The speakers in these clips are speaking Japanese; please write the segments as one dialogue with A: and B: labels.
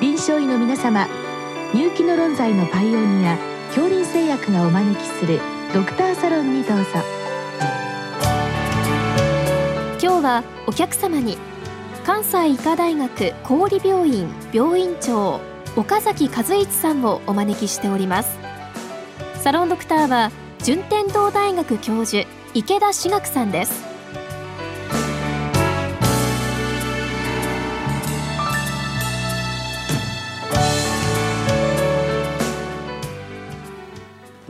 A: 臨床医の皆様入気の論剤のパイオニア恐林製薬がお招きするドクターサロンにどうぞ。
B: 今日はお客様に関西医科大学郡病院病院長岡崎和一さんをお招きしております。サロンドクターは順天堂大学教授池田志学さんです。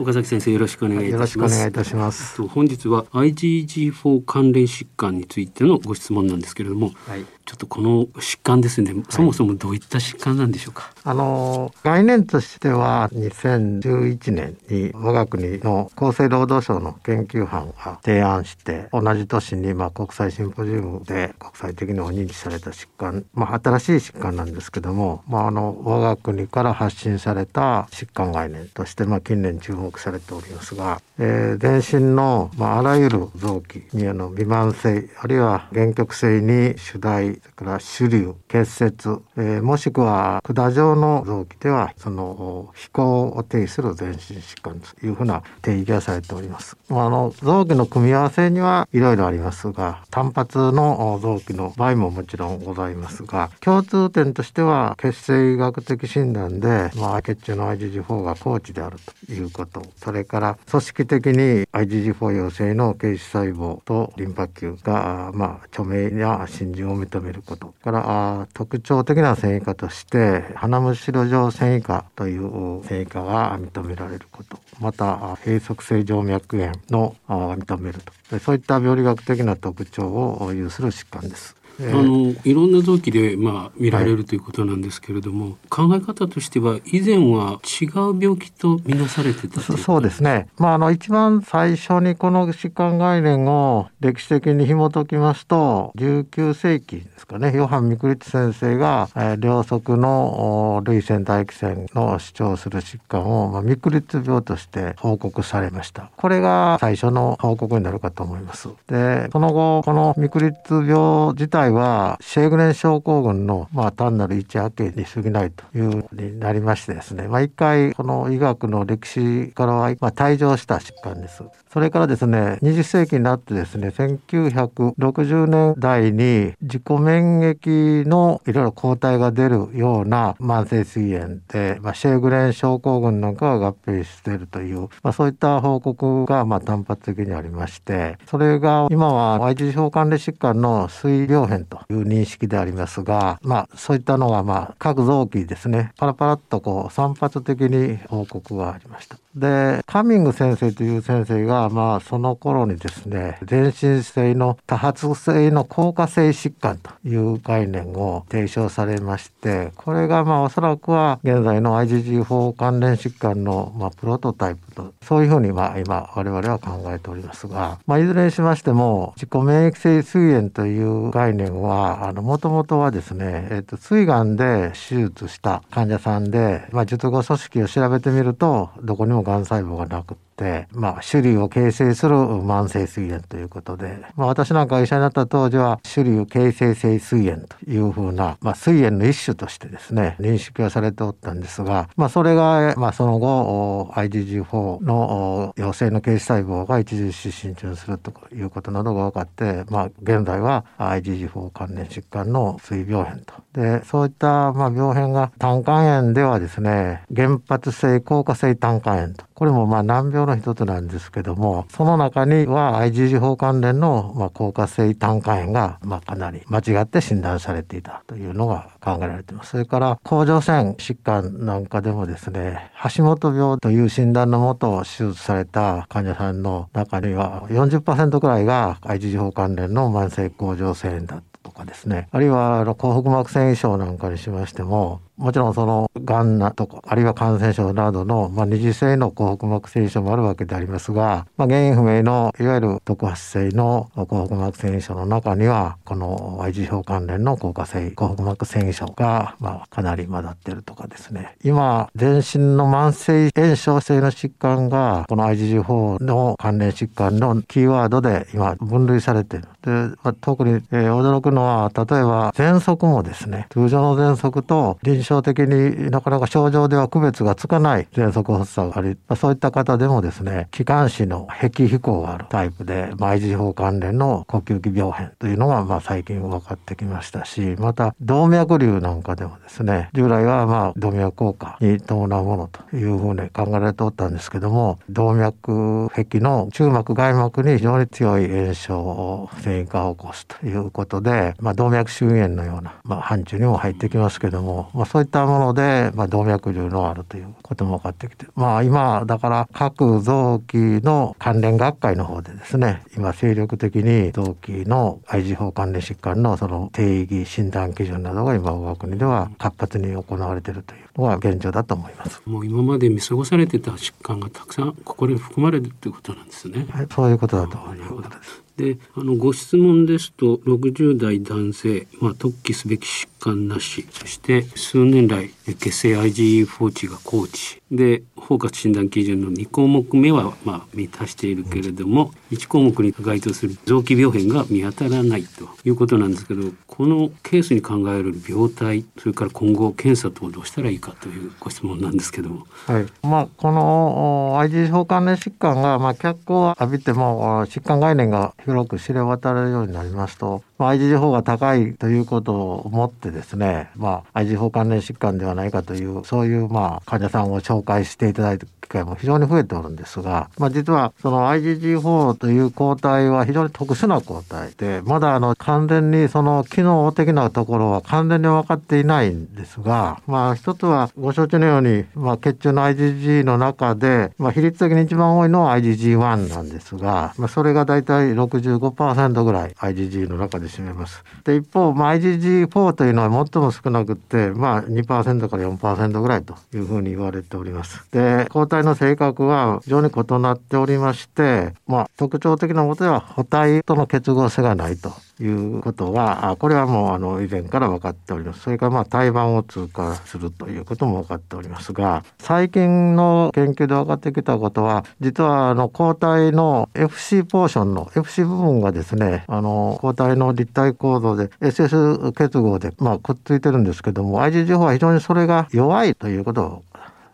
C: 岡崎先生よろしくお願いいたします。
D: よろしくお願いいたします。
C: 本日は IgG4 関連疾患についてのご質問なんですけれども、
D: はい。
C: ちょっとこの疾患ですね、そもそもどういった疾患なんでしょうか？
D: あの概念としては2011年に我が国の厚生労働省の研究班が提案して同じ年にまあ国際シンポジウムで国際的にも認知された疾患、まあ、新しい疾患なんですけども、まあ、あの我が国から発信された疾患概念としてまあ近年注目されておりますが、えー全身の、まあ、あらゆる臓器にあの微慢性あるいは限局性に主題それから主流結節、えーもしくは管状の臓器ではその飛行を定義する全身疾患というふうな定義がされております。あの臓器の組み合わせにはいろいろありますが単発の臓器の場合ももちろんございますが共通点としては血清医学的診断で、まあ、血中の IgG4 が高値であるということそれから組織的に IgG4 陽性の形質細胞とリンパ球が、まあ、著名や浸潤を認めること。からあ特徴的な繊維化として花むしろ状繊維化という繊維化が認められること。また閉塞性静脈炎のあ認めると。そういった病理学的な特徴を有する疾患です。え
C: あ
D: ー
C: のいろんな臓器でまあ見られるということなんですけれども、考え方としては以前は違う病気とみなされてたと
D: そそうですね。まあ、あの、一番最初にこの疾患概念を歴史的に紐解きますと、19世紀ですかね、ヨハン・ミクリッツ先生が、えー両側のお類線唾液腺の主張する疾患を、まあ、ミクリッツ病として報告されました。これが最初の報告になるかと思います。で、その後、このミクリッツ病自体は、シェーグレン症候群の、まあ、単なる一波形に過ぎないというになりましてですね、まあ、一回、この医学の歴史からは、まあ、退場した疾患です。それからですね、20世紀になってですね、1960年代に自己免疫のいろいろ抗体が出るような慢性膵炎で、まあ、シェーグレン症候群なんかが合併しているという、まあ、そういった報告がまあ単発的にありまして、それが今は IgG 関連疾患の水病変という認識でありますが、まあ、そういったのがまあ各臓器ですね、パラパラっとこう散発的に報告がありました。で、カミング先生という先生が、まあ、その頃にですね、全身性の多発性の硬化性疾患という概念を提唱されまして、これがまあ、おそらくは現在の IgG4 関連疾患のまあ、プロトタイプと、そういうふうにまあ、今、我々は考えておりますが、まあ、いずれにしましても、自己免疫性膵炎という概念は、もともとはですね、えっ、と、膵がんで手術した患者さんで、まあ、術後組織を調べてみると、どこにもがん細胞がなくて、まあ、種類を形成する慢性膵炎ということで、まあ、私なんか医者になった当時は、種類形成性膵炎というふうな、まあ、膵炎の一種としてですね、認識はされておったんですが、まあ、それが、まあ、その後、IgG4 の陽性の形質細胞が著しく浸潤するということなどが分かって、まあ、現在は IgG4 関連疾患の水病変と。で、そういった、まあ、病変が胆管炎ではですね、原発性硬化性胆管炎と。これもまあ難病のの一つなんですけども、その中には IgG4 関連のまあ硬化性胆管炎がまあかなり間違って診断されていたというのが考えられています。それから甲状腺疾患なんかでもですね、橋本病という診断のもと手術された患者さんの中には40%くらいが IgG4 関連の慢性甲状腺炎だとかですねあるいはあの後腹膜腺症なんかにしましてももちろんそのがんなとかあるいは感染症などの、まあ、二次性の後腹膜腺症もあるわけでありますが、まあ、原因不明のいわゆる特発性の後腹膜腺症の中にはこの IgG 関連の硬化性後腹膜腺症が、まあ、かなり混ざっているとかですね。今全身の慢性炎症性の疾患がこの IgG4 の関連疾患のキーワードで今分類されている。で、まあ、特に、えー驚くのは例えば喘息もですね通常の喘息と臨印象的になかなか症状では区別がつかない喘息発作があり、まあ、そういった方でもですね気管支の壁飛行があるタイプで、まあ、IG 法関連の呼吸器病変というのがまあ最近分かってきましたしまた動脈瘤なんかでもですね従来はまあ動脈硬化に伴うものというふうに考えられておったんですけども動脈壁の中膜外膜に非常に強い炎症を線維化を起こすということで、まあ、動脈周囲炎のような、まあ、範疇にも入ってきますけども、まあ、そういったもので、まあ、動脈瘤のあるということも分かってきて、まあ、今だから各臓器の関連学会の方でですね今精力的に臓器の IG 法関連疾患のその定義診断基準などが今我が国では活発に行われているというのが現状だと思います。
C: もう今まで見過ごされてた疾患がたくさんここに含まれるということなんですね。
D: はい、そういうことだと思います。
C: であのご質問ですと60代男性、まあ、特起すべき疾患なしそして数年来血清 IgE 放置が高知で包括診断基準の2項目目はまあ満たしているけれども1項目に該当する臓器病変が見当たらないということなんですけどこのケースに考える病態それから今後検査等どうしたらいいかというご質問なんですけども。
D: はいまあ、この IgE 相関連疾患が、まあ、脚光を浴びても疾患概念が広く知れ渡るようになりますと、まあ、IgG 法が高いということをもってですね、まあ、IgG 法関連疾患ではないかというそういうまあ患者さんを紹介していただいて会も非常に増えておるんですが、まあ、実はその IgG4 という抗体は非常に特殊な抗体でまだあの完全にその機能的なところは完全に分かっていないんですが、まあ、一つはご承知のように、まあ、血中の IgG の中で、まあ、比率的に一番多いのは IgG1 なんですが、まあ、それが大体65%ぐらい IgG の中で占めます。で一方、まあ、IgG4 というのは最も少なくて、まあ、2%から4%ぐらいというふうに言われております。で抗体の性格は非常に異なっておりまして、まあ、特徴的なことでは補体との結合性がないということがこれはもうあの以前から分かっております。それからまあ胎盤を通過するということも分かっておりますが最近の研究で分かってきたことは実はあの抗体の FC ポーションの FC 部分がですねあの抗体の立体構造で SS 結合でまあくっついてるんですけども IgG4 は非常にそれが弱いということを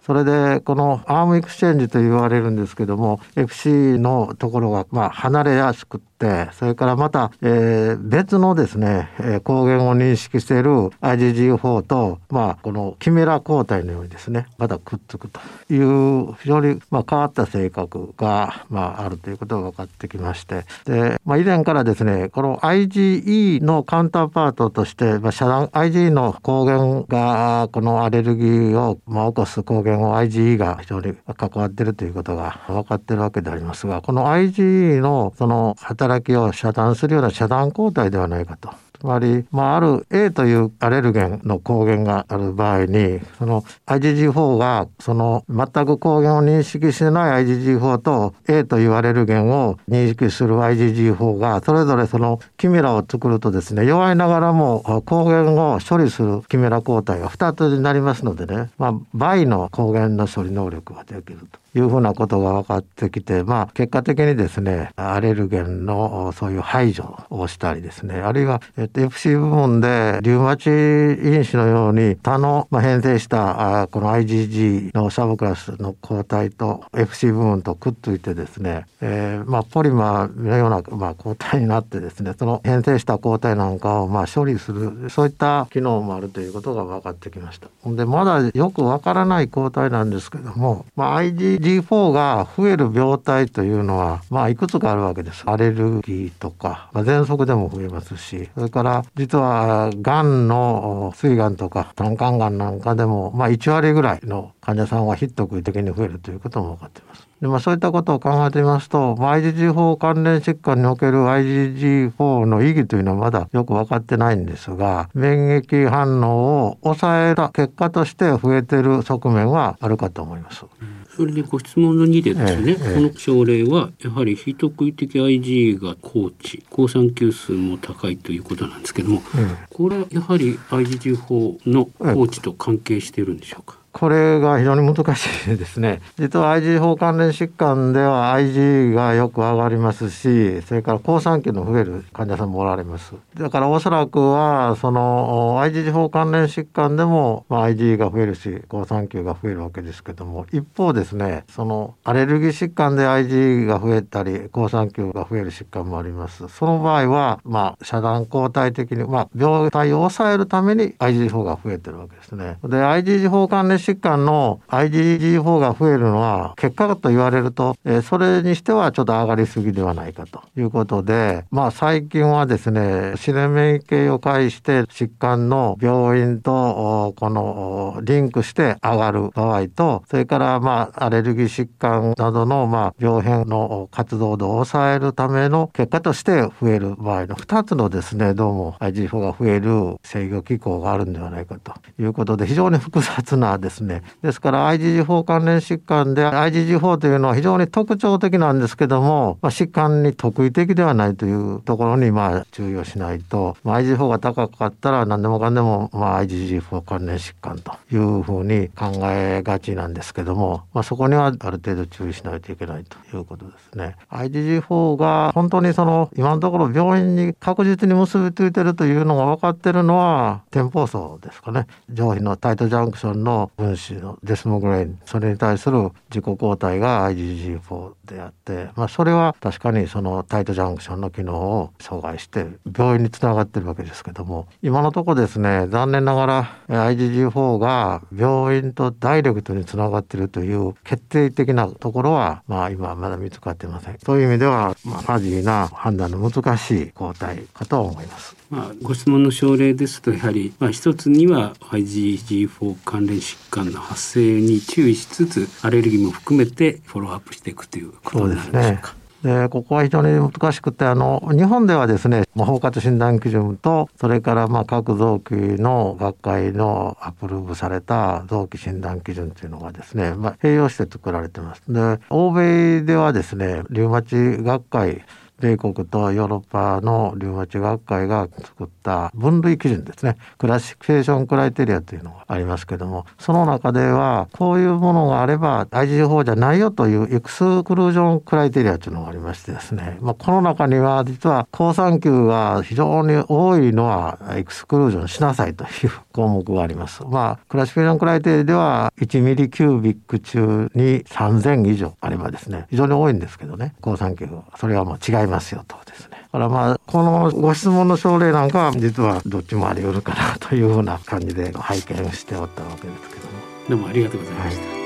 D: それでこの arm exchange と言われるんですけども FC のところがまあ離れやすくってそれからまた、えー、別のですね、え、抗原を認識している IgG4 と、まあ、このキメラ抗体のようにですねまたくっつくという非常に、まあ、変わった性格が、まあ、あるということが分かってきましてで、まあ、以前からですねこの IgE のカウンターパートとして、まあ、遮断 IgE の抗原がこのアレルギーを、まあ、起こす抗原も IgE が非常に関わっているということが分かっているわけでありますがこの IgE のその働きを遮断するような遮断抗体ではないかと。つまり、まあ、ある A というアレルゲンの抗原がある場合に、その IgG4 が、その全く抗原を認識してない IgG4 と A というアレルゲンを認識する IgG4 が、それぞれそのキメラを作るとですね、弱いながらも抗原を処理するキメラ抗体が2つになりますのでね、まあ、倍の抗原の処理能力ができると。いうふうなことが分かってきて、まあ、結果的にですね、アレルゲンのそういう排除をしたりですね、あるいは、えっと、FC 部門でリウマチ因子のように他の、まあ、変性したあこの IgG のサブクラスの抗体と FC 部門とくっついてですね、えー、まあ、ポリマーのような、まあ、抗体になってですね、その変性した抗体なんかを、まあ、処理する、そういった機能もあるということが分かってきました。で、まだよく分からない抗体なんですけども、まあ、IgG G4 が増える病態というのは、まあ、いくつかあるわけです。アレルギーとか、まあ、喘息でも増えますし、それから実は、がんの膵がんとか胆管がんなんかでも、まあ、1割ぐらいの患者さんはヒット的に増えるということも分かっています。でまあ、そういったことを考えてみますと、まあ、IgG4 関連疾患における IgG4 の意義というのはまだよく分かってないんですが免疫反応を抑えた結果として増えている側面はあるかと思います。
C: うんそれでご質問の2でですね、ええ、この症例はやはり非特異的 IG が高値抗酸球数も高いということなんですけども、え、これはやはり IgG4 の高値と関係しているんでしょうか、
D: これが非常に難しいですね。実は IgG 関連疾患では IG がよく上がりますし、それから抗酸球の増える患者さんもおられます。だからおそらくはその IgG 関連疾患でも、まあ、IG が増えるし抗酸球が増えるわけですけども、一方ですね、そのアレルギー疾患で IG が増えたり抗酸球が増える疾患もあります。その場合はまあ遮断抗体的にまあ病態を抑えるために IgG4 が増えてるわけですね。で IgG4 関連疾患の IgG4 が増えるのは結果と言われると、え、それにしてはちょっと上がりすぎではないかということで、まあ最近はですね、自然免疫を介して疾患の病院とこのリンクして上がる場合と、それからまあアレルギー疾患などのま病変の活動度を抑えるための結果として増える場合の2つのですね、どうも IgG4 が増える制御機構があるんではないかということで非常に複雑なですね、ですねですから IgG4 関連疾患で IgG4 というのは非常に特徴的なんですけども、まあ、疾患に特異的ではないというところにまあ注意をしないと、まあ、IgG4 が高かったら何でもかんでもまあ IgG4 関連疾患というふうに考えがちなんですけども、まあ、そこにはある程度注意しないといけないということですね。IgG4 が本当にその今のところ病院に確実に結びついてるというのが分かってるのは天胞層ですかね。上皮のタイトジャンクションの分子のデスモグレインそれに対する自己抗体が IgG4 であって、まあ、それは確かにそのタイトジャンクションの機能を阻害して病院につながってるわけですけども今のところですね残念ながら IgG4 が病院とダイレクトにつながってるという決定的なところは、まあ、今まだ見つかっていません。という意味では、まあ、ファジーな判断の難しい抗体かと思います。
C: まあ、ご質問の症例ですとやはり、まあ、一つには IgG4 関連疾患の発生に注意しつつアレルギーも含めてフォローアップしていくということになんでしょうか。
D: でここは非常に難しくてあの日本ではですね包括診断基準とそれからまあ各臓器の学会の approve された臓器診断基準というのがですね、まあ、併用して作られてます。で欧米ではですねリウマチ学会米国とヨーロッパのリウマチ学会が作った分類基準ですね。 classification criteria というのがありますけどもその中ではこういうものがあれば IgG4 じゃないよという exclusion criteria というのがありましてですね、まあ、この中には実は抗酸球が非常に多いのは exclusion しなさいという項目があります。まあ classification criテリアでは1ミリキュービック中に3000以上あればですね非常に多いんですけどね抗酸球は。それはもう違いますよとですね。だからまあこのご質問の症例なんかは実はどっちもあり得るかなというふうな感じで拝見しておったわけですけども。
C: どうもありがとうございました。はい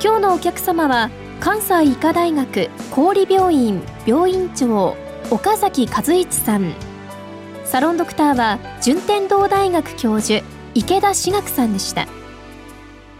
B: 今日のお客様は関西医科大学郡病院病院長岡崎和一さんサロンドクターは順天堂大学教授池田志学さんでした